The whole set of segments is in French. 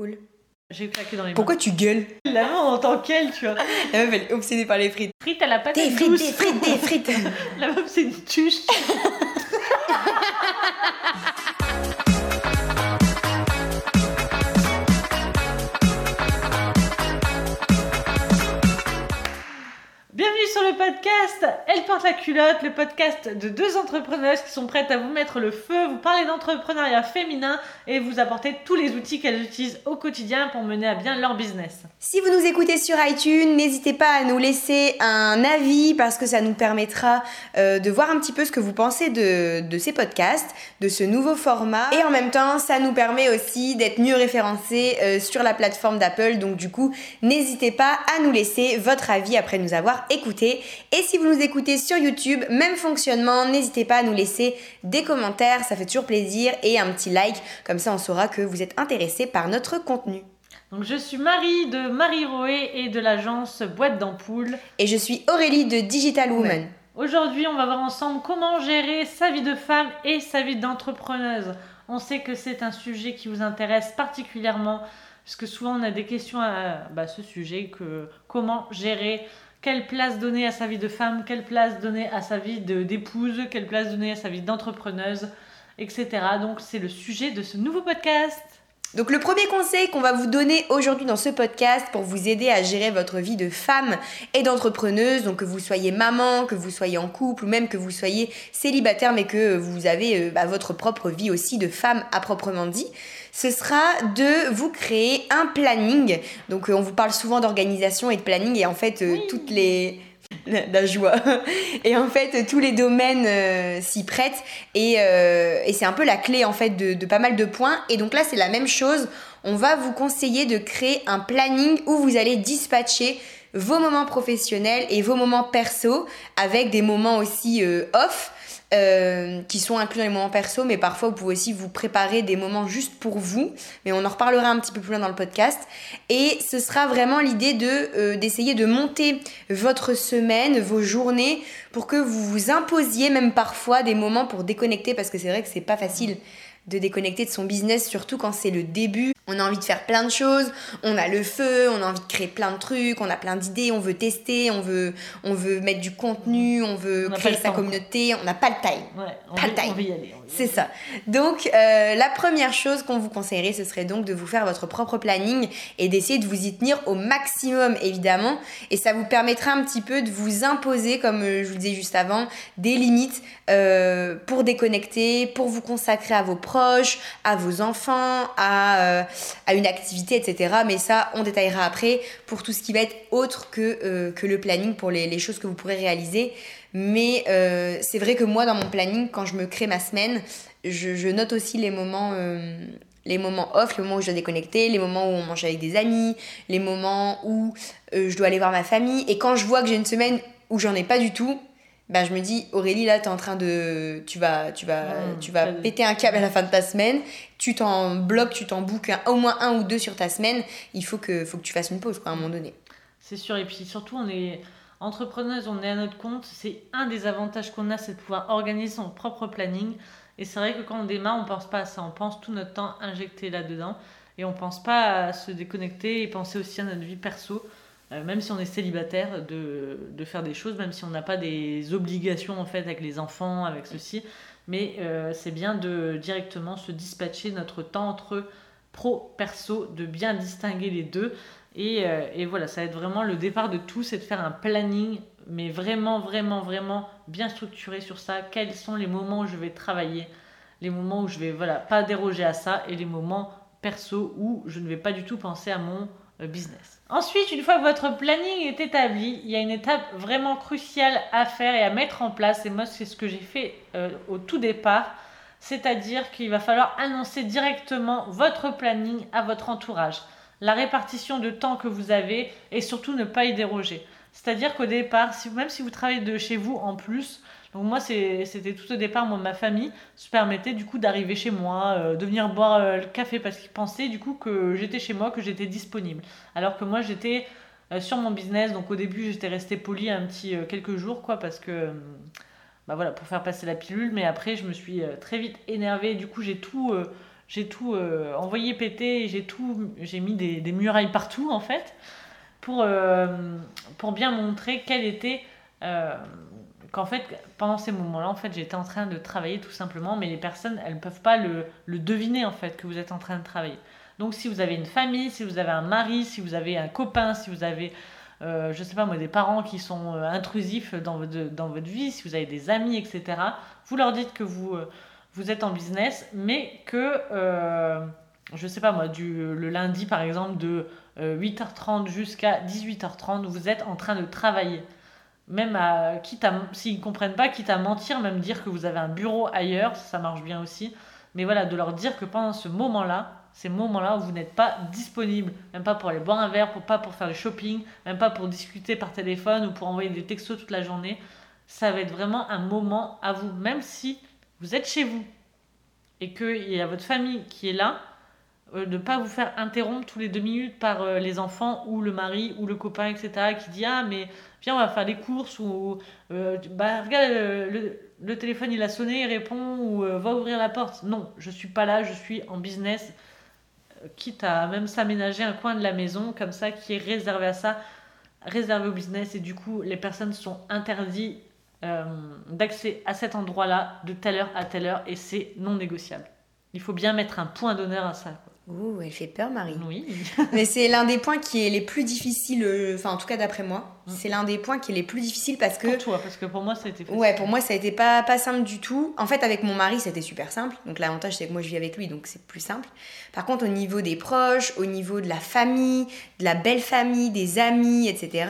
Cool. J'ai claqué dans les Pourquoi tu gueules? Mains. La main en tant qu'elle, tu vois. La meuf, elle est obsédée par les frites. Frite à la patate Des frites, des frites, des frites La meuf, c'est une tuche. podcast Elle porte la culotte, le podcast de deux entrepreneuses qui sont prêtes à vous mettre le feu, vous parler d'entrepreneuriat féminin et vous apporter tous les outils qu'elles utilisent au quotidien pour mener à bien leur business. Si vous nous écoutez sur iTunes, n'hésitez pas à nous laisser un avis parce que ça nous permettra euh, de voir un petit peu ce que vous pensez de, ces podcasts, de ce nouveau format. Et en même temps, ça nous permet aussi d'être mieux référencés euh, sur la plateforme d'Apple. Donc du coup, n'hésitez pas à nous laisser votre avis après nous avoir Et si vous nous écoutez sur YouTube, même fonctionnement, n'hésitez pas à nous laisser des commentaires, ça fait toujours plaisir, et un petit like. Comme ça, on saura que vous êtes intéressé par notre contenu. Donc je suis Marie de Marie Roé et de l'agence Boîte d'Ampoule. Et je suis Aurélie de Digital Woman. Aujourd'hui, on va voir ensemble comment gérer sa vie de femme et sa vie d'entrepreneuse. On sait que c'est un sujet qui vous intéresse particulièrement, parce que souvent on a des questions à bah, ce sujet, que comment gérer, quelle place donner à sa vie de femme, quelle place donner à sa vie d'épouse, quelle place donner à sa vie d'entrepreneuse, etc. Donc c'est le sujet de ce nouveau podcast. Donc le premier conseil qu'on va vous donner aujourd'hui dans ce podcast pour vous aider à gérer votre vie de femme et d'entrepreneuse, donc que vous soyez maman, que vous soyez en couple ou même que vous soyez célibataire mais que vous avez euh, bah, votre propre vie aussi de femme à proprement dit, ce sera de vous créer un planning. Donc euh, on vous parle souvent d'organisation et de planning et en fait euh, Oui. toutes les la joie. Et en fait, tous les domaines euh, s'y prêtent. Et, euh, et c'est un peu la clé en fait de, de pas mal de points. Et donc là, c'est la même chose. On va vous conseiller de créer un planning où vous allez dispatcher vos moments professionnels et vos moments perso avec des moments aussi euh, off. Euh, qui sont inclus dans les moments perso, mais parfois vous pouvez aussi vous préparer des moments juste pour vous, mais on en reparlera un petit peu plus loin dans le podcast. Et ce sera vraiment l'idée de euh, d'essayer de monter votre semaine, vos journées, pour que vous vous imposiez même parfois des moments pour déconnecter, parce que c'est vrai que c'est pas facile de déconnecter de son business, surtout quand c'est le début. On a envie de faire plein de choses, on a le feu, on a envie de créer plein de trucs, on a plein d'idées, on veut tester, on veut, on veut mettre du contenu, on veut On créer sa communauté, on n'a pas le time. Ouais, on, Pas va, le time. on va y aller. C'est ça. Donc, euh, la première chose qu'on vous conseillerait, ce serait donc de vous faire votre propre planning et d'essayer de vous y tenir au maximum, évidemment. Et ça vous permettra un petit peu de vous imposer, comme euh, je vous le disais juste avant, des limites euh, pour déconnecter, pour vous consacrer à vos proches, à vos enfants, à, euh, à une activité, etc. Mais ça, on détaillera après pour tout ce qui va être autre que, euh, le planning, pour les, choses que vous pourrez réaliser. Mais euh, c'est vrai que moi, dans mon planning, quand je me crée ma semaine, je, note aussi les moments, euh, les moments off, les moments où je dois déconnecter, les moments où on mange avec des amis, les moments où je dois aller voir ma famille. Et quand je vois que j'ai une semaine où j'en ai pas du tout, ben je me dis Aurélie là t'es en train de tu vas tu vas Mmh, tu vas péter un câble à la fin de ta semaine tu t'en bloques tu t'en un- au moins un ou deux sur ta semaine il faut que faut que tu fasses une pause quoi à un moment donné C'est sûr, et puis surtout, on est entrepreneuse, on est à notre compte. C'est un des avantages qu'on a, c'est de pouvoir organiser son propre planning. Et c'est vrai que quand on démarre, on pense pas à ça. On pense tout notre temps injecté là-dedans. Et on pense pas à se déconnecter et penser aussi à notre vie perso. Euh, même si on est célibataire, de, de faire des choses, même si on n'a pas des obligations en fait avec les enfants, avec ceci. Mais euh, c'est bien de directement se dispatcher notre temps entre pro, perso, de bien distinguer les deux. Et, euh, et voilà, ça va être vraiment le départ de tout, c'est de faire un planning, mais vraiment, vraiment, vraiment bien structuré sur ça. Quels sont les moments où je vais travailler, les moments où je vais, voilà, pas déroger à ça, et les moments perso où je ne vais pas du tout penser à mon business. Ensuite, une fois que votre planning est établi, il y a une étape vraiment cruciale à faire et à mettre en place. Et moi, c'est ce que j'ai fait euh, au tout départ. C'est-à-dire qu'il va falloir annoncer directement votre planning à votre entourage, la répartition de temps que vous avez et surtout ne pas y déroger. C'est-à-dire qu'au départ, même si vous travaillez de chez vous en plus, donc moi c'était tout au départ, moi ma famille se permettait du coup d'arriver chez moi, euh, de venir boire euh, le café parce qu'ils pensaient du coup que j'étais chez moi, que j'étais disponible. Alors que moi j'étais euh, sur mon business, donc au début j'étais restée polie un petit quelques jours quoi parce que bah voilà pour faire passer la pilule, mais après je me suis très vite énervée, du coup j'ai tout j'ai tout envoyé péter, j'ai tout, j'ai mis des, murailles partout en fait, pour, pour bien montrer quelle était qu'en fait, pendant ces moments-là, en fait, j'étais en train de travailler tout simplement, mais les personnes, elles ne peuvent pas le, deviner, en fait, que vous êtes en train de travailler. Donc, si vous avez une famille, si vous avez un mari, si vous avez un copain, si vous avez, euh, je sais pas moi, des parents qui sont euh, intrusifs dans votre, dans votre vie, si vous avez des amis, etc., vous leur dites que vous, euh, vous êtes en business, mais que, je sais pas moi, le lundi, par exemple, de 8h30 jusqu'à 18h30, vous êtes en train de travailler même à, quitte à, s'ils ne comprennent pas, quitte à mentir, même dire que vous avez un bureau ailleurs, ça, marche bien aussi. Mais voilà, de leur dire que pendant ce moment-là, ces moments-là où vous n'êtes pas disponible, même pas pour aller boire un verre, pour, pas pour faire du shopping, même pas pour discuter par téléphone ou pour envoyer des textos toute la journée, ça va être vraiment un moment à vous, même si vous êtes chez vous et qu'il y a votre famille qui est là, euh, de ne pas vous faire interrompre tous les deux minutes par euh, les enfants ou le mari ou le copain, etc., qui dit Ah, mais viens, on va faire des courses, ou euh, bah, regarde, le, téléphone il a sonné, il répond, ou va ouvrir la porte. Non, je suis pas là, je suis en business, quitte à même s'aménager un coin de la maison comme ça qui est réservé à ça, réservé au business, et du coup, les personnes sont interdites d'accès à cet endroit-là de telle heure à telle heure, et c'est non négociable. Il faut bien mettre un point d'honneur à ça. Ouh, elle fait peur, Marie. Oui. Mais c'est l'un des points qui est les plus difficiles, euh, enfin en tout cas d'après moi. C'est l'un des points qui est les plus difficiles parce que. Pour toi, parce que pour moi ça a été facile. Ouais, pour moi ça a été pas, pas simple du tout. En fait, avec mon mari c'était super simple. Donc l'avantage c'est que moi je vis avec lui, donc c'est plus simple. Par contre, au niveau des proches, au niveau de la famille, de la belle famille, des amis, etc.,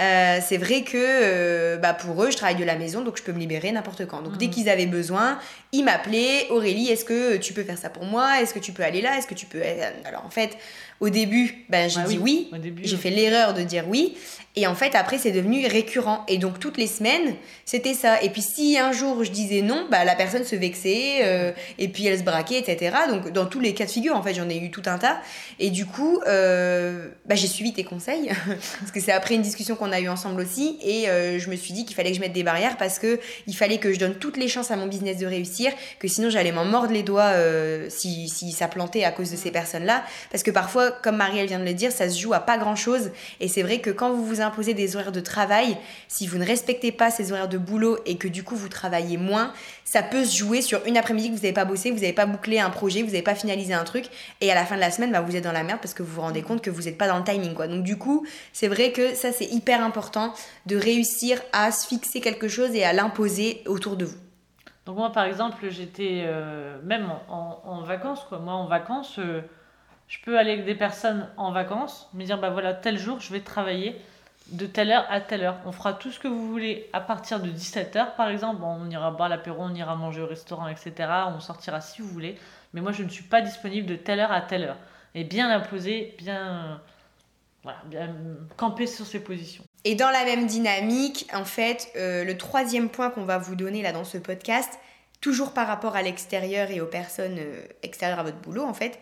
euh, c'est vrai que euh, bah pour eux, je travaille de la maison, donc je peux me libérer n'importe quand. Donc dès mm. qu'ils avaient besoin, ils m'appelaient Aurélie, est-ce que tu peux faire ça pour moi? Est-ce que tu peux aller là? Est-ce que tu peux. Alors en fait, au début, ben, j'ai bah dit oui. J'ai fait l'erreur de dire oui. Et en fait, après, c'est devenu récurrent. Et donc, toutes les semaines, c'était ça. Et puis, si un jour je disais non, bah, la personne se vexait, euh, et puis elle se braquait, etc. Donc, dans tous les cas de figure, en fait, j'en ai eu tout un tas. Et du coup, euh, bah, j'ai suivi tes conseils, parce que c'est après une discussion qu'on a eue ensemble aussi. Et euh, je me suis dit qu'il fallait que je mette des barrières, parce que il fallait que je donne toutes les chances à mon business de réussir, que sinon, j'allais m'en mordre les doigts si, si ça plantait à cause de ces personnes-là. Parce que parfois, comme Marielle vient de le dire, ça se joue à pas grand-chose. Et c'est vrai que quand vous vous imposer des horaires de travail, si vous ne respectez pas ces horaires de boulot et que du coup vous travaillez moins, ça peut se jouer sur une après-midi que vous n'avez pas bossé, vous n'avez pas bouclé un projet, vous n'avez pas finalisé un truc et à la fin de la semaine, bah, vous êtes dans la merde parce que vous vous rendez compte que vous n'êtes pas dans le timing. Quoi. Donc du coup, c'est vrai que ça c'est hyper important de réussir à se fixer quelque chose et à l'imposer autour de vous. Donc moi par exemple, j'étais euh, même en, vacances, quoi. Moi en vacances, euh, je peux aller avec des personnes en vacances, me dire bah voilà, tel jour je vais travailler de telle heure à telle heure. On fera tout ce que vous voulez à partir de 17h par exemple. on ira boire l'apéro, on ira manger au restaurant, etc. On sortira si vous voulez. Mais moi, je ne suis pas disponible de telle heure à telle heure. Et bien l'imposer, bien, voilà, bien camper sur ses positions. Et dans la même dynamique, en fait, euh, le troisième point qu'on va vous donner là dans ce podcast, toujours par rapport à l'extérieur et aux personnes euh, extérieures à votre boulot, en fait,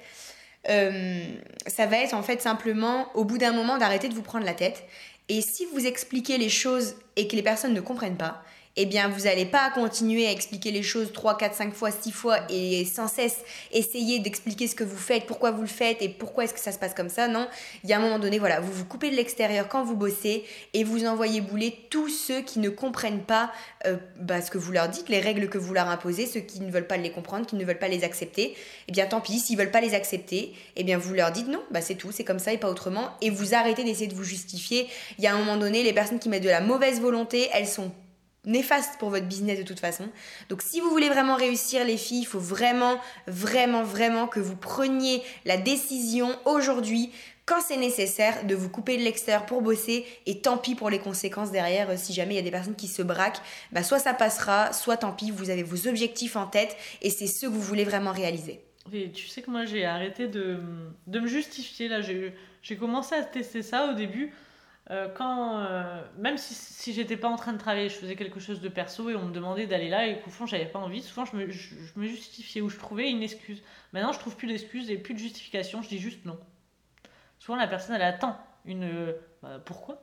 euh, ça va être en fait simplement au bout d'un moment d'arrêter de vous prendre la tête. Et si vous expliquez les choses et que les personnes ne comprennent pas, eh bien, vous n'allez pas continuer à expliquer les choses 3, 4, 5 fois, 6 fois et sans cesse essayer d'expliquer ce que vous faites, pourquoi vous le faites et pourquoi est-ce que ça se passe comme ça. Non, il y a un moment donné, voilà, vous vous coupez de l'extérieur quand vous bossez et vous envoyez bouler tous ceux qui ne comprennent pas euh, bah, ce que vous leur dites, les règles que vous leur imposez, ceux qui ne veulent pas les comprendre, qui ne veulent pas les accepter. Eh bien, tant pis, s'ils veulent pas les accepter, eh bien, vous leur dites non, bah, c'est tout, c'est comme ça et pas autrement. Et vous arrêtez d'essayer de vous justifier. Il y a un moment donné, les personnes qui mettent de la mauvaise volonté, elles sont néfaste pour votre business de toute façon. Donc si vous voulez vraiment réussir les filles, il faut vraiment, vraiment, vraiment que vous preniez la décision aujourd'hui quand c'est nécessaire de vous couper de l'extérieur pour bosser et tant pis pour les conséquences derrière euh, si jamais il y a des personnes qui se braquent bah soit ça passera soit tant pis vous avez vos objectifs en tête et c'est ceux que vous voulez vraiment réaliser et tu sais que moi j'ai arrêté de, de me justifier là j'ai commencé à tester ça au début euh, quand, euh, même si, si j'étais pas en train de travailler, je faisais quelque chose de perso et on me demandait d'aller là et qu'au fond j'avais pas envie, souvent je me, je, me, justifiais ou je trouvais une excuse. Maintenant je trouve plus d'excuses et plus de justification, je dis juste non. Souvent la personne elle attend une. Euh, bah, pourquoi?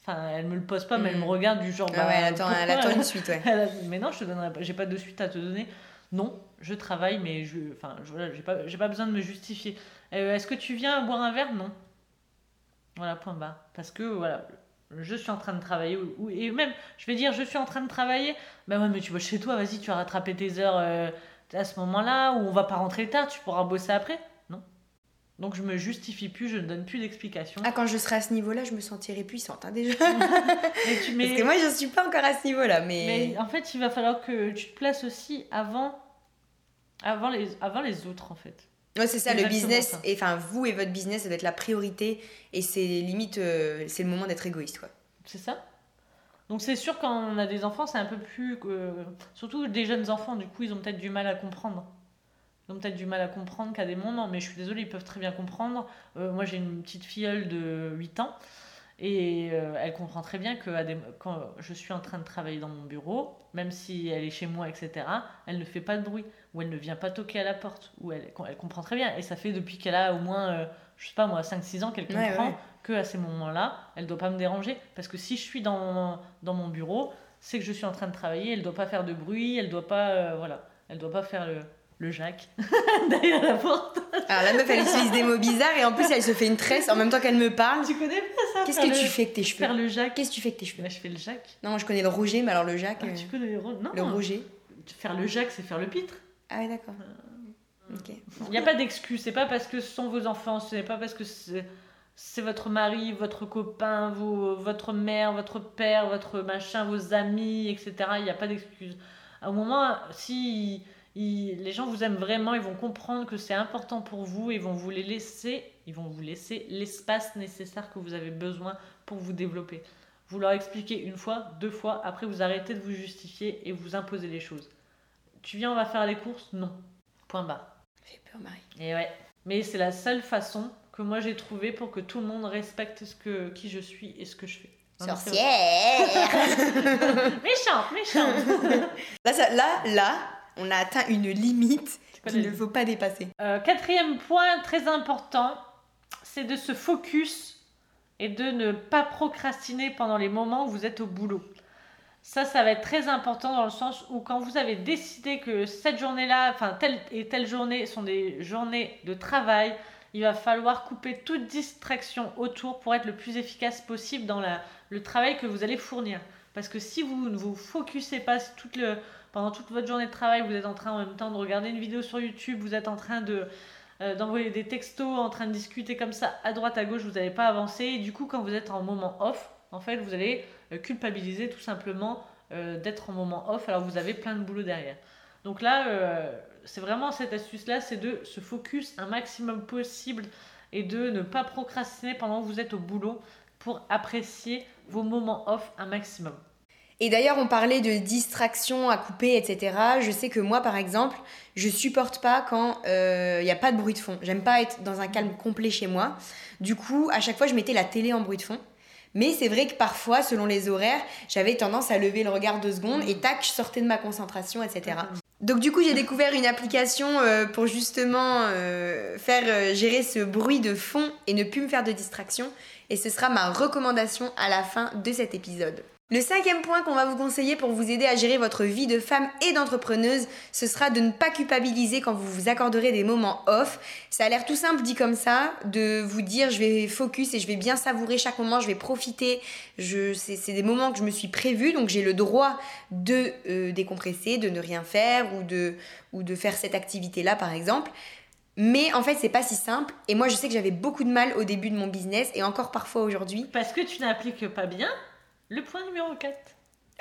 Enfin, elle me le pose pas, mais elle me mm. regarde du genre. Ah bah, elle, attend, elle attend une suite, ouais. mais non, je te donnerai pas, j'ai pas de suite à te donner. Non, je travaille, mais je, enfin, je, voilà, j'ai pas, j'ai pas besoin de me justifier. Est-ce que tu viens boire un verre? Non. Voilà, point bas. Parce que voilà, je suis en train de travailler. Ou, et même, je vais dire, je suis en train de travailler. Ben ouais, mais tu vas chez toi, vas-y, tu vas rattraper tes heures euh, à ce moment-là, ou on va pas rentrer tard, tu pourras bosser après. Non. Donc je me justifie plus, je ne donne plus d'explications. Ah, quand je serai à ce niveau-là, je me sentirai puissante, hein, déjà. Mais tu- mais- Parce que moi, je suis pas encore à ce niveau-là, mais... Mais en fait, il va falloir que tu te places aussi avant, avant, les, avant les autres, en fait. Ouais, c'est ça, le business, ça. et enfin, vous et votre business, ça doit être la priorité, et c'est limite, euh, c'est le moment d'être égoïste, quoi. C'est ça Donc c'est sûr, quand on a des enfants, c'est un peu plus... euh, surtout des jeunes enfants, du coup, ils ont peut-être du mal à comprendre. Ils ont peut-être du mal à comprendre qu'à des moments, mais je suis désolée, ils peuvent très bien comprendre. Euh, moi, j'ai une petite filleule de 8 ans, et elle comprend très bien que à des- quand je suis en train de travailler dans mon bureau, même si elle est chez moi, etc., elle ne fait pas de bruit, ou elle ne vient pas toquer à la porte, ou elle, elle comprend très bien. Et ça fait depuis qu'elle a au moins, euh, je sais pas moi, 5-6 ans qu'elle comprend ouais. que à ces moments-là, elle doit pas me déranger. Parce que si je suis dans, dans mon bureau, c'est que je suis en train de travailler, elle doit pas faire de bruit, elle doit pas, euh, voilà, elle doit pas faire le, le Jacques derrière la porte. Alors la meuf, elle utilise des mots bizarres, et en plus, elle se fait une tresse en même temps qu'elle me parle. Tu connais pas ça Qu'est-ce que le- tu fais avec tes cheveux? Faire le Jacques? Qu'est-ce que tu fais avec tes cheveux? Bah, je fais le Jacques. Non, moi, je connais le rouget, mais alors le Jacques... Ah, euh, tu connais le ro- Non, Le rouget. faire le Jacques, c'est faire le pitre. Ah ouais, d'accord. Ok. Il n'y a pas d'excuse. C'est pas parce que ce sont vos enfants, ce n'est pas parce que c'est votre mari, votre copain, vos, votre mère, votre père, votre machin, vos amis, etc. Il n'y a pas d'excuse. À un moment, si les gens vous aiment vraiment, ils vont comprendre que c'est important pour vous et vont vous les laisser, ils vont vous laisser l'espace nécessaire que vous avez besoin pour vous développer. Vous leur expliquez une fois, deux fois, après vous arrêtez de vous justifier et vous imposez les choses. Tu viens, on va faire les courses Non. Point barre. Fait peur, Marie. Et ouais. Mais c'est la seule façon que moi j'ai trouvé pour que tout le monde respecte ce que, qui je suis et ce que je fais. Sorcière. Méchante, méchante. là, ça- là, là, on a atteint une limite qu'il ne faut pas dépasser. Euh, quatrième point très important, c'est de se focus et de ne pas procrastiner pendant les moments où vous êtes au boulot. Ça, ça va être très important dans le sens où quand vous avez décidé que cette journée-là, enfin telle et telle journée sont des journées de travail, il va falloir couper toute distraction autour pour être le plus efficace possible dans la- le travail que vous allez fournir. Parce que si vous ne vous focusez pas pendant toute votre journée de travail, vous êtes en train en même temps de regarder une vidéo sur YouTube, vous êtes en train de euh, d'envoyer des textos, en train de discuter comme ça à droite à gauche, vous n'allez pas avancer. Et du coup, quand vous êtes en moment off, en fait, vous allez culpabiliser tout simplement euh, d'être en moment off alors vous avez plein de boulot derrière. Donc là, euh, c'est vraiment cette astuce-là, c'est de se focus un maximum possible et de ne pas procrastiner pendant que vous êtes au boulot pour apprécier vos moments off un maximum. Et d'ailleurs, on parlait de distraction à couper, etc. Je sais que moi, par exemple, je supporte pas quand il n'y a pas de bruit de fond. J'aime pas être dans un calme complet chez moi. Du coup, à chaque fois, je mettais la télé en bruit de fond. Mais c'est vrai que parfois, selon les horaires, j'avais tendance à lever le regard deux secondes et tac, je sortais de ma concentration, etc. Donc du coup, j'ai découvert une application euh, pour justement euh, faire euh, gérer ce bruit de fond et ne plus me faire de distraction. Et ce sera ma recommandation à la fin de cet épisode. Le cinquième point qu'on va vous conseiller pour vous aider à gérer votre vie de femme et d'entrepreneuse, ce sera de ne pas culpabiliser quand vous vous accorderez des moments off. Ça a l'air tout simple dit comme ça, de vous dire je vais focus et je vais bien savourer chaque moment, je vais profiter. C'est, des moments que je me suis prévu, donc j'ai le droit de euh, décompresser, de ne rien faire ou de, ou de faire cette activité-là par exemple. Mais en fait, c'est pas si simple. Et moi, je sais que j'avais beaucoup de mal au début de mon business et encore parfois aujourd'hui. Parce que tu n'appliques pas bien le point numéro 4.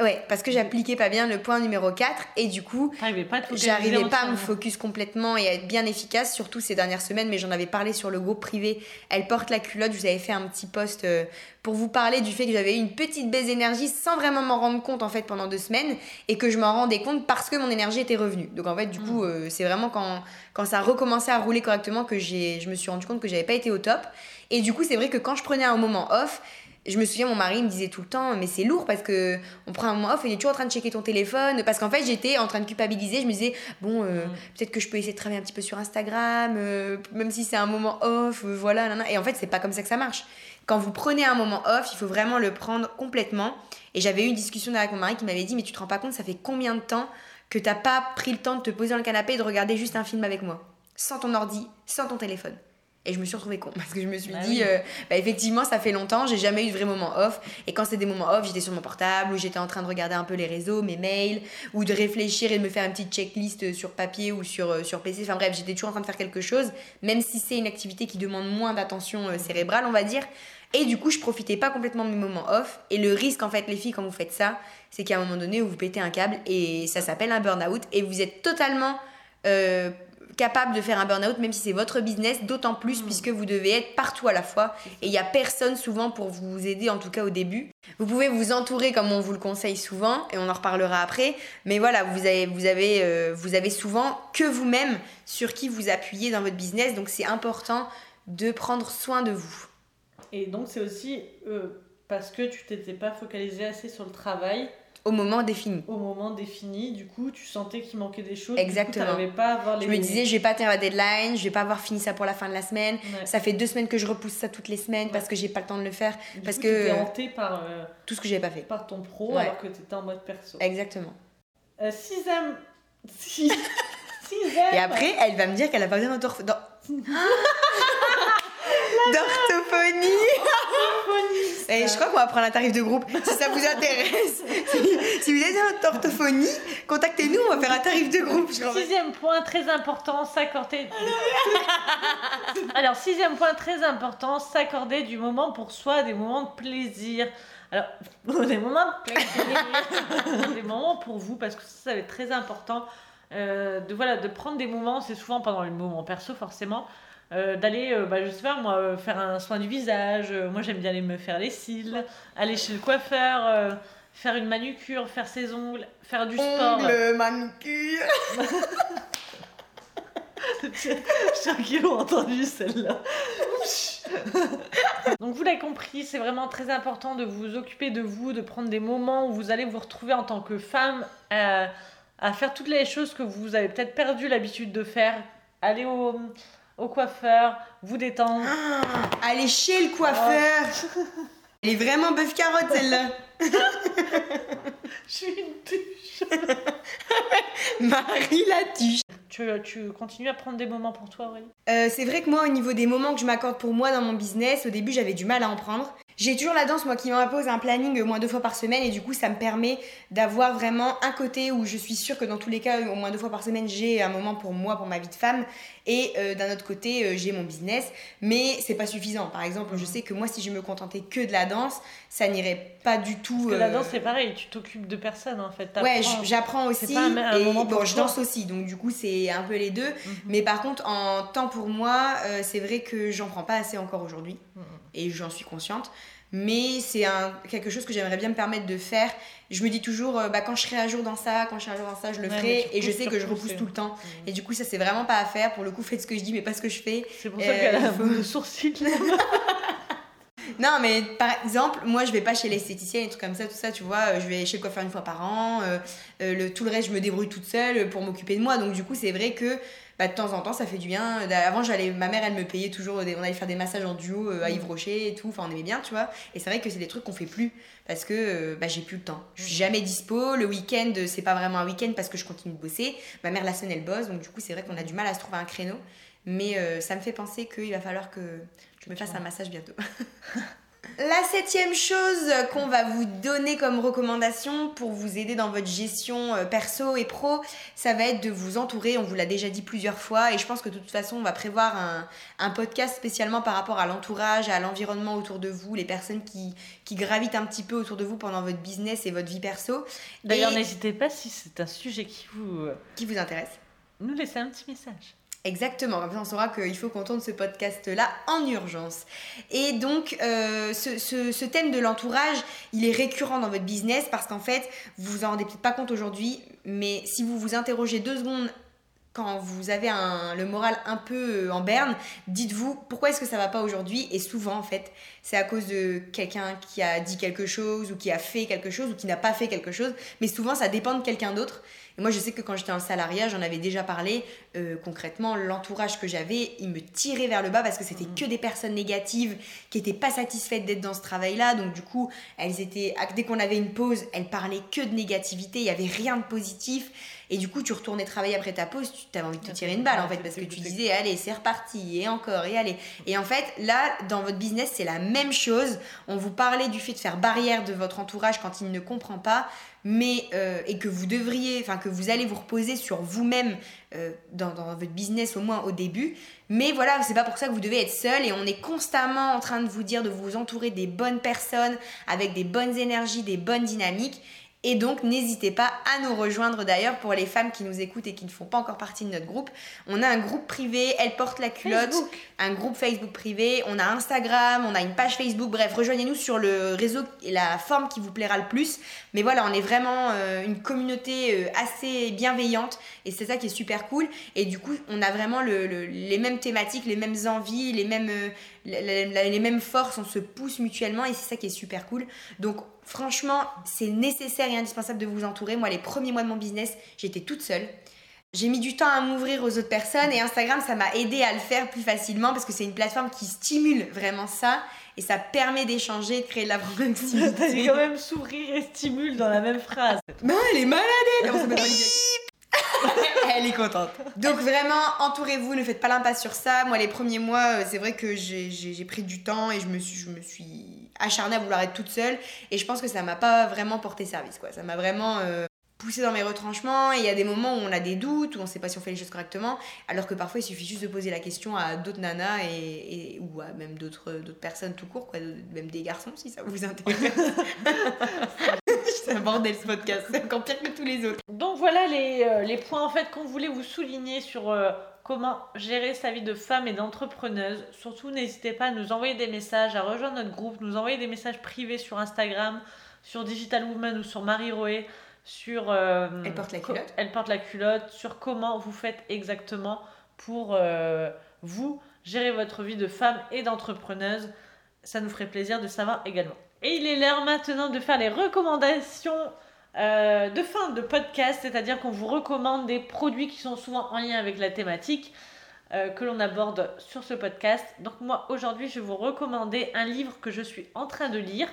Ouais, parce que j'appliquais pas bien le point numéro 4 et du coup, pas j'arrivais pas à me entièrement. focus complètement et à être bien efficace, surtout ces dernières semaines, mais j'en avais parlé sur le groupe privé. Elle porte la culotte, je vous avais fait un petit post euh, pour vous parler du fait que j'avais eu une petite baisse d'énergie sans vraiment m'en rendre compte en fait pendant deux semaines et que je m'en rendais compte parce que mon énergie était revenue. Donc en fait, du coup, euh, c'est vraiment quand, quand ça a recommencé à rouler correctement que j'ai, je me suis rendu compte que j'avais pas été au top. Et du coup, c'est vrai que quand je prenais un moment off, je me souviens, mon mari me disait tout le temps, mais c'est lourd parce que on prend un moment off et il est toujours en train de checker ton téléphone. Parce qu'en fait, j'étais en train de culpabiliser. Je me disais, bon, euh, Mm. peut-être que je peux essayer de travailler un petit peu sur Instagram, euh, même si c'est un moment off, euh, voilà. Et en fait, c'est pas comme ça que ça marche. Quand vous prenez un moment off, il faut vraiment le prendre complètement. Et j'avais eu une discussion avec mon mari qui m'avait dit, mais tu te rends pas compte, ça fait combien de temps que t'as pas pris le temps de te poser dans le canapé et de regarder juste un film avec moi, sans ton ordi, sans ton téléphone. Et je me suis retrouvée con parce que je me suis Bah dit, oui. euh, bah, effectivement, ça fait longtemps, j'ai jamais eu de vrai moment off. Et quand c'était des moments off, j'étais sur mon portable ou j'étais en train de regarder un peu les réseaux, mes mails, ou de réfléchir et de me faire une petite checklist sur papier ou sur, euh, sur PC. Enfin bref, j'étais toujours en train de faire quelque chose, même si c'est une activité qui demande moins d'attention euh, cérébrale, on va dire. Et du coup, je profitais pas complètement de mes moments off. Et le risque, en fait, les filles, quand vous faites ça, c'est qu'à un moment donné, vous pétez un câble et ça s'appelle un burn-out. Et vous êtes totalement euh, capable de faire un burn-out, même si c'est votre business, d'autant plus puisque vous devez être partout à la fois. Et il n'y a personne souvent pour vous aider, en tout cas au début. Vous pouvez vous entourer comme on vous le conseille souvent, et on en reparlera après. Mais voilà, vous avez, vous avez, euh, vous avez souvent que vous-même sur qui vous appuyez dans votre business. Donc c'est important de prendre soin de vous. Et donc, c'est aussi euh, parce que tu t'étais pas focalisé assez sur le travail Au moment défini. au moment défini. Du coup, tu sentais qu'il manquait des choses. Exactement. Tu n'arrivais pas à avoir les Je me disais, je vais pas tenir la deadline, je vais pas avoir fini ça pour la fin de la semaine. Ouais. Ça fait deux semaines que je repousse ça toutes les semaines parce que j'ai pas le temps de le faire. Du parce coup, que- t'étais hanté par, euh, Tout ce que j'avais pas fait. par ton pro Ouais. alors que tu étais en mode perso. Exactement. Euh, sixième. six- sixième. Et après, elle va me dire qu'elle a pas besoin d'ortho- d'or- d'orthophonie. Et je crois qu'on va prendre un tarif de groupe si ça vous intéresse. Si, vous êtes en orthophonie, contactez-nous, on va faire un tarif de groupe. Sixième point très important, s'accorder. Alors, sixième point très important, s'accorder du moment pour soi, des moments de plaisir. Alors, des moments de plaisir, des moments pour vous, parce que ça, ça va être très important. euh, de, voilà, de prendre des moments, c'est souvent pendant le moment perso, forcément. Euh, d'aller, euh, bah, je sais pas moi, euh, faire un soin du visage. euh, moi, j'aime bien aller me faire les cils, aller chez le coiffeur, faire une manucure, faire ses ongles, faire du sport. Ongles, manucure. L'ont entendu celle-là. Donc vous l'avez compris, c'est vraiment très important de vous occuper de vous, de prendre des moments où vous allez vous retrouver en tant que femme euh, à faire toutes les choses que vous avez peut-être perdu l'habitude de faire. Aller au, au coiffeur, vous détendre. Allez chez le coiffeur. Elle est vraiment bœuf carotte celle-là. Je suis une tuche. Marie la tuche. Tu, tu continues à prendre des moments pour toi, Aurélie? Euh, c'est vrai que moi, au niveau des moments que je m'accorde pour moi dans mon business, au début, j'avais du mal à en prendre. J'ai toujours la danse, moi, qui m'impose un planning au moins deux fois par semaine, et du coup, ça me permet d'avoir vraiment un côté où je suis sûre que dans tous les cas, au moins deux fois par semaine, j'ai un moment pour moi, pour ma vie de femme, et euh, d'un autre côté, euh, j'ai mon business, mais c'est pas suffisant. Par exemple, je sais que moi, si je me contentais que de la danse, ça n'irait pas du tout. Parce que la euh, danse, c'est pareil, tu t'occupes de personne en fait. Ouais, j'apprends aussi. pas un- un et moment bon, je danse aussi, donc du coup, c'est un peu les deux. Mhm. Mais par contre, en temps pour moi, c'est vrai que j'en prends pas assez encore aujourd'hui. Mhm. Et j'en suis consciente. Mais c'est quelque chose que j'aimerais bien me permettre de faire. Je me dis toujours, euh, bah, quand je serai à jour dans ça, quand je serai à jour dans ça, je le Ouais, ferai. Et je sais que je repousse tout le temps. Et du coup, ça, c'est vraiment pas à faire. Pour le coup, faites ce que je dis, mais pas ce que je fais. C'est pour Euh, ça qu'elle a faut- le sourcil. Non, mais par exemple, moi je vais pas chez l'esthéticienne et trucs comme ça, tout ça, tu vois. euh, Je vais chez le coiffeur une fois par an. euh, le, tout le reste, je me débrouille toute seule pour m'occuper de moi. Donc, du coup, c'est vrai que bah, de temps en temps, ça fait du bien. Avant, j'allais, ma mère, elle me payait toujours. Des, on allait faire des massages en duo euh, à Yves Rocher et tout. Enfin, on aimait bien, tu vois. Et c'est vrai que c'est des trucs qu'on fait plus parce que euh, bah, j'ai plus le temps. Je suis jamais dispo. Le week-end, c'est pas vraiment un week-end parce que je continue de bosser. Ma mère, la semaine, elle bosse. Donc, du coup, c'est vrai qu'on a du mal à se trouver un créneau. Mais euh, ça me fait penser qu'il va falloir que je me fasse un massage bientôt. La septième chose qu'on va vous donner comme recommandation pour vous aider dans votre gestion euh, perso et pro, ça va être de vous entourer, on vous l'a déjà dit plusieurs fois, et je pense que de toute façon on va prévoir un, un podcast spécialement par rapport à l'entourage, à l'environnement autour de vous, les personnes qui, qui gravitent un petit peu autour de vous pendant votre business et votre vie perso, D'ailleurs, Et- n'hésitez pas si c'est un sujet qui vous. euh, qui vous intéresse. nous laisser un petit message. Exactement, comme ça on saura qu'il faut qu'on tourne ce podcast-là en urgence. Et donc, euh, ce, thème de l'entourage, il est récurrent dans votre business parce qu'en fait, vous vous en rendez peut-être pas compte aujourd'hui, mais si vous vous interrogez deux secondes quand vous avez le moral un peu euh, en berne, dites-vous pourquoi est-ce que ça va pas aujourd'hui? Et souvent, en fait, c'est à cause de quelqu'un qui a dit quelque chose ou qui a fait quelque chose ou qui n'a pas fait quelque chose, mais souvent ça dépend de quelqu'un d'autre. Et moi, je sais que quand j'étais en salariat, j'en avais déjà parlé. euh, concrètement, l'entourage que j'avais, il me tirait vers le bas parce que c'était que des personnes négatives qui étaient pas satisfaites d'être dans ce travail-là. Donc, du coup, elles étaient, ah, dès qu'on avait une pause, elles parlaient que de négativité. Il y avait rien de positif. Et du coup, tu retournais travailler après ta pause, tu avais envie de te tirer une balle en fait parce que tu disais, allez, c'est reparti, et encore, et allez. Et en fait, là, dans votre business, c'est la même chose. On vous parlait du fait de faire barrière de votre entourage quand il ne comprend pas mais euh, et que vous devriez, enfin que vous allez vous reposer sur vous-même euh, dans, dans votre business au moins au début. Mais voilà, c'est pas pour ça que vous devez être seul et on est constamment en train de vous dire de vous entourer des bonnes personnes avec des bonnes énergies, des bonnes dynamiques. Et donc, n'hésitez pas à nous rejoindre d'ailleurs pour les femmes qui nous écoutent et qui ne font pas encore partie de notre groupe. On a un groupe privé, Elle porte la culotte, Facebook. un groupe Facebook privé, on a Instagram, on a une page Facebook. Bref, rejoignez-nous sur le réseau et la forme qui vous plaira le plus. Mais voilà, on est vraiment euh, une communauté euh, assez bienveillante et c'est ça qui est super cool. Et du coup, on a vraiment le- le- les mêmes thématiques, les mêmes envies, les mêmes, euh, les mêmes forces, on se pousse mutuellement et c'est ça qui est super cool. Donc franchement, c'est nécessaire et indispensable de vous entourer. Moi, les premiers mois de mon business, j'étais toute seule. J'ai mis du temps à m'ouvrir aux autres personnes et Instagram, ça m'a aidé à le faire plus facilement parce que c'est une plateforme qui stimule vraiment ça et ça permet d'échanger, de créer de la proximité. quand même sourire et stimule dans la même phrase. Non, elle est malade, elle est contente. Donc vraiment, entourez-vous, ne faites pas l'impasse sur ça. Moi, les premiers mois, euh, c'est vrai que j'ai pris du temps et je me suis, je me suis acharnée à vouloir être toute seule. Et je pense que ça m'a pas vraiment porté service, quoi. Ça m'a vraiment euh, poussée dans mes retranchements. Et il y a des moments où on a des doutes, où on sait pas si on fait les choses correctement. Alors que parfois, il suffit juste de poser la question à d'autres nanas et, et- ou à même d'autres d'autres personnes tout court, quoi. Même des garçons, si ça vous intéresse. c'est un bordel ce podcast, c'est encore pire que tous les autres. Donc voilà les, euh, les points en fait qu'on voulait vous souligner sur euh, comment gérer sa vie de femme et d'entrepreneuse. Surtout n'hésitez pas à nous envoyer des messages, à rejoindre notre groupe, nous envoyer des messages privés sur Instagram, sur Digital Woman ou sur Marie Roé, sur euh, Elle porte la culotte. Elle porte la culotte, sur comment vous faites exactement pour euh, vous gérer votre vie de femme et d'entrepreneuse. Ça nous ferait plaisir de savoir également. Et il est l'heure maintenant de faire les recommandations euh, de fin de podcast, c'est-à-dire qu'on vous recommande des produits qui sont souvent en lien avec la thématique euh, que l'on aborde sur ce podcast. Donc moi aujourd'hui je vais vous recommander un livre que je suis en train de lire.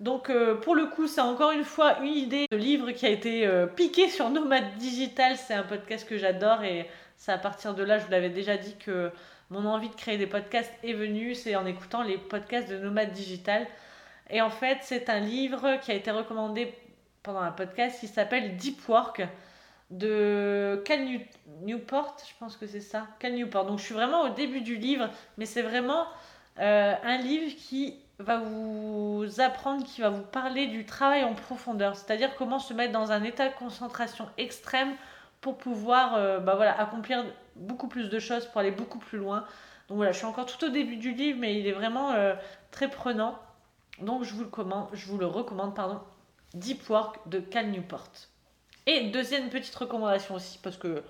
Donc euh, pour le coup c'est encore une fois une idée de livre qui a été piqué sur Nomade Digital. C'est un podcast que j'adore et c'est à partir de là je vous l'avais déjà dit que mon envie de créer des podcasts est venue. C'est en écoutant les podcasts de Nomade Digital. Et en fait, c'est un livre qui a été recommandé pendant un podcast qui s'appelle Deep Work de Cal New- Newport, je pense que c'est ça, Cal Newport. Donc je suis vraiment au début du livre, mais c'est vraiment euh, un livre qui va vous apprendre, qui va vous parler du travail en profondeur, c'est-à-dire comment se mettre dans un état de concentration extrême pour pouvoir euh, bah voilà, accomplir beaucoup plus de choses, pour aller beaucoup plus loin. Donc voilà, je suis encore tout au début du livre, mais il est vraiment euh, très prenant. Donc je vous le, commande, je vous le recommande, pardon, Deep Work de Cal Newport. Et deuxième petite recommandation aussi, parce que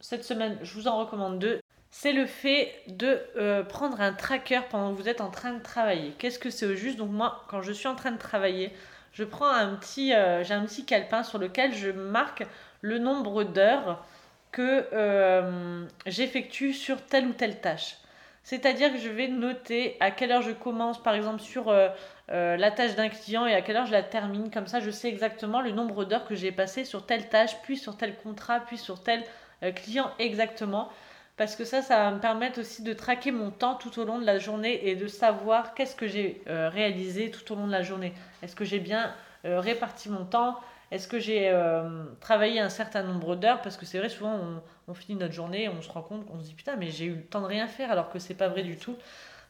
cette semaine, je vous en recommande deux. C'est le fait de euh, prendre un tracker pendant que vous êtes en train de travailler. Qu'est-ce que c'est au juste? Donc moi, quand je suis en train de travailler, je prends un petit, euh, j'ai un petit calepin sur lequel je marque le nombre d'heures que euh, j'effectue sur telle ou telle tâche. C'est-à-dire que je vais noter à quelle heure je commence, par exemple, sur euh, la tâche d'un client et à quelle heure je la termine. Comme ça, je sais exactement le nombre d'heures que j'ai passé sur telle tâche, puis sur tel contrat, puis sur tel euh, client exactement. Parce que ça, ça va me permettre aussi de traquer mon temps tout au long de la journée et de savoir qu'est-ce que j'ai euh, réalisé tout au long de la journée. Est-ce que j'ai bien réparti mon temps? Est-ce que j'ai travaillé un certain nombre d'heures? Parce que c'est vrai, souvent, on, on finit notre journée, on se rend compte qu'on se dit putain, mais j'ai eu le temps de rien faire alors que c'est pas vrai du tout.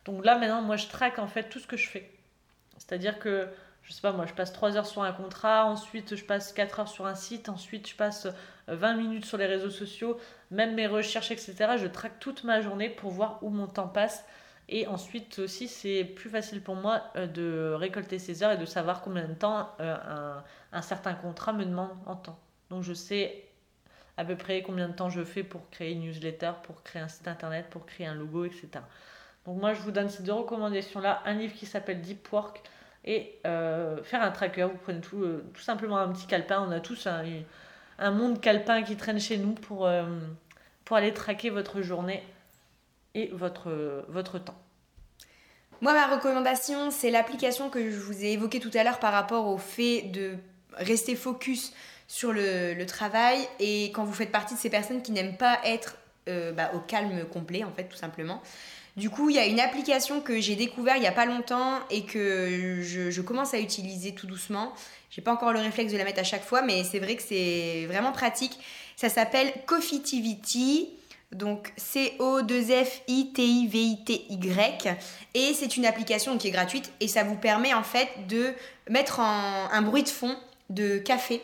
Donc là, maintenant, moi, je traque en fait tout ce que je fais. C'est-à-dire que, je sais pas, moi, je passe 3 heures sur un contrat, ensuite, je passe 4 heures sur un site, ensuite, je passe euh, 20 minutes sur les réseaux sociaux, même mes recherches, etc. Je traque toute ma journée pour voir où mon temps passe. Et ensuite aussi, c'est plus facile pour moi euh, de récolter ces heures et de savoir combien de temps euh, un, un certain contrat me demande en temps. Donc je sais à peu près combien de temps je fais pour créer une newsletter, pour créer un site internet, pour créer un logo, etc. Donc moi, je vous donne ces deux recommandations-là. Un livre qui s'appelle Deep Work et euh, faire un tracker. Vous prenez tout, euh, tout simplement un petit calepin. On a tous un, un monde calepin qui traîne chez nous pour, euh, pour aller traquer votre journée et votre, votre temps. Moi, ma recommandation, c'est l'application que je vous ai évoquée tout à l'heure par rapport au fait de rester focus sur le, le, travail et quand vous faites partie de ces personnes qui n'aiment pas être bah, au calme complet, en fait, tout simplement. Du coup, il y a une application que j'ai découvert il n'y a pas longtemps et que je, commence à utiliser tout doucement. J'ai pas encore le réflexe de la mettre à chaque fois, mais c'est vrai que c'est vraiment pratique. Ça s'appelle Coffeetivity. Donc C-O-2-F-I-T-I-V-I-T-Y. Et c'est une application qui est gratuite et ça vous permet en fait de mettre un bruit de fond de café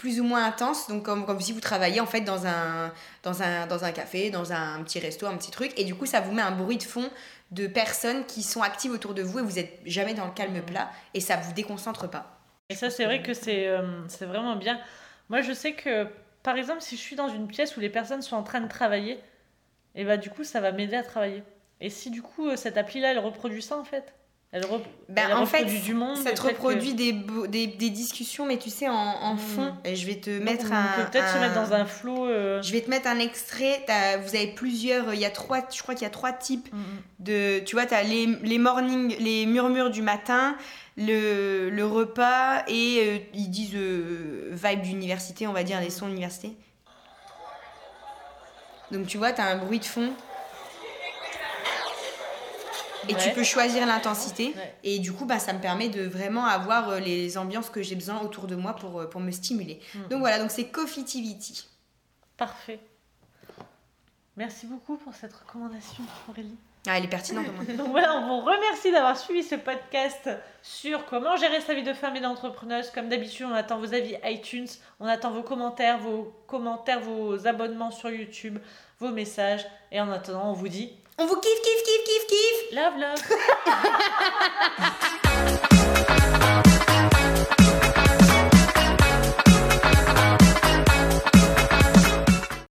plus ou moins intense, donc comme, comme si vous travailliez en fait dans un, dans, un, dans un café, dans un petit resto, un petit truc, et du coup ça vous met un bruit de fond de personnes qui sont actives autour de vous et vous n'êtes jamais dans le calme plat et ça vous déconcentre pas. Et ça c'est vrai que c'est euh, c'est vraiment bien. Moi je sais que par exemple si je suis dans une pièce où les personnes sont en train de travailler, et bah du coup ça va m'aider à travailler. Et si du coup cette appli là elle reproduit ça en fait, elle, ben, en fait, du monde. Ça te reproduit des, des, des, discussions, mais tu sais, en, en hmm. fond. Et je vais te mettre un. Peut-être se mettre dans un flot. Euh. Je vais te mettre un extrait. Vous avez plusieurs. Il y a trois. Je crois qu'il y a trois types hmm. de. Tu vois, tu as les, les morning, les murmures du matin, le, le repas et euh, ils disent euh, vibe d'université, on va dire, les sons d'université. Donc tu vois, tu as un bruit de fond et tu peux choisir l'intensité. Et du coup, bah, ça me permet de vraiment avoir euh, les ambiances que j'ai besoin autour de moi pour, euh, pour me stimuler. Mm. Donc voilà, donc c'est Coffeetivity. Parfait. Merci beaucoup pour cette recommandation, Aurélie. Ah, elle est pertinente. Donc voilà, on vous remercie d'avoir suivi ce podcast sur comment gérer sa vie de femme et d'entrepreneuse. Comme d'habitude, on attend vos avis iTunes, on attend vos commentaires, vos commentaires, vos abonnements sur YouTube, vos messages. Et en attendant, on vous dit on vous kiffe, kiffe, kiffe, kiffe, kiffe. Love, love.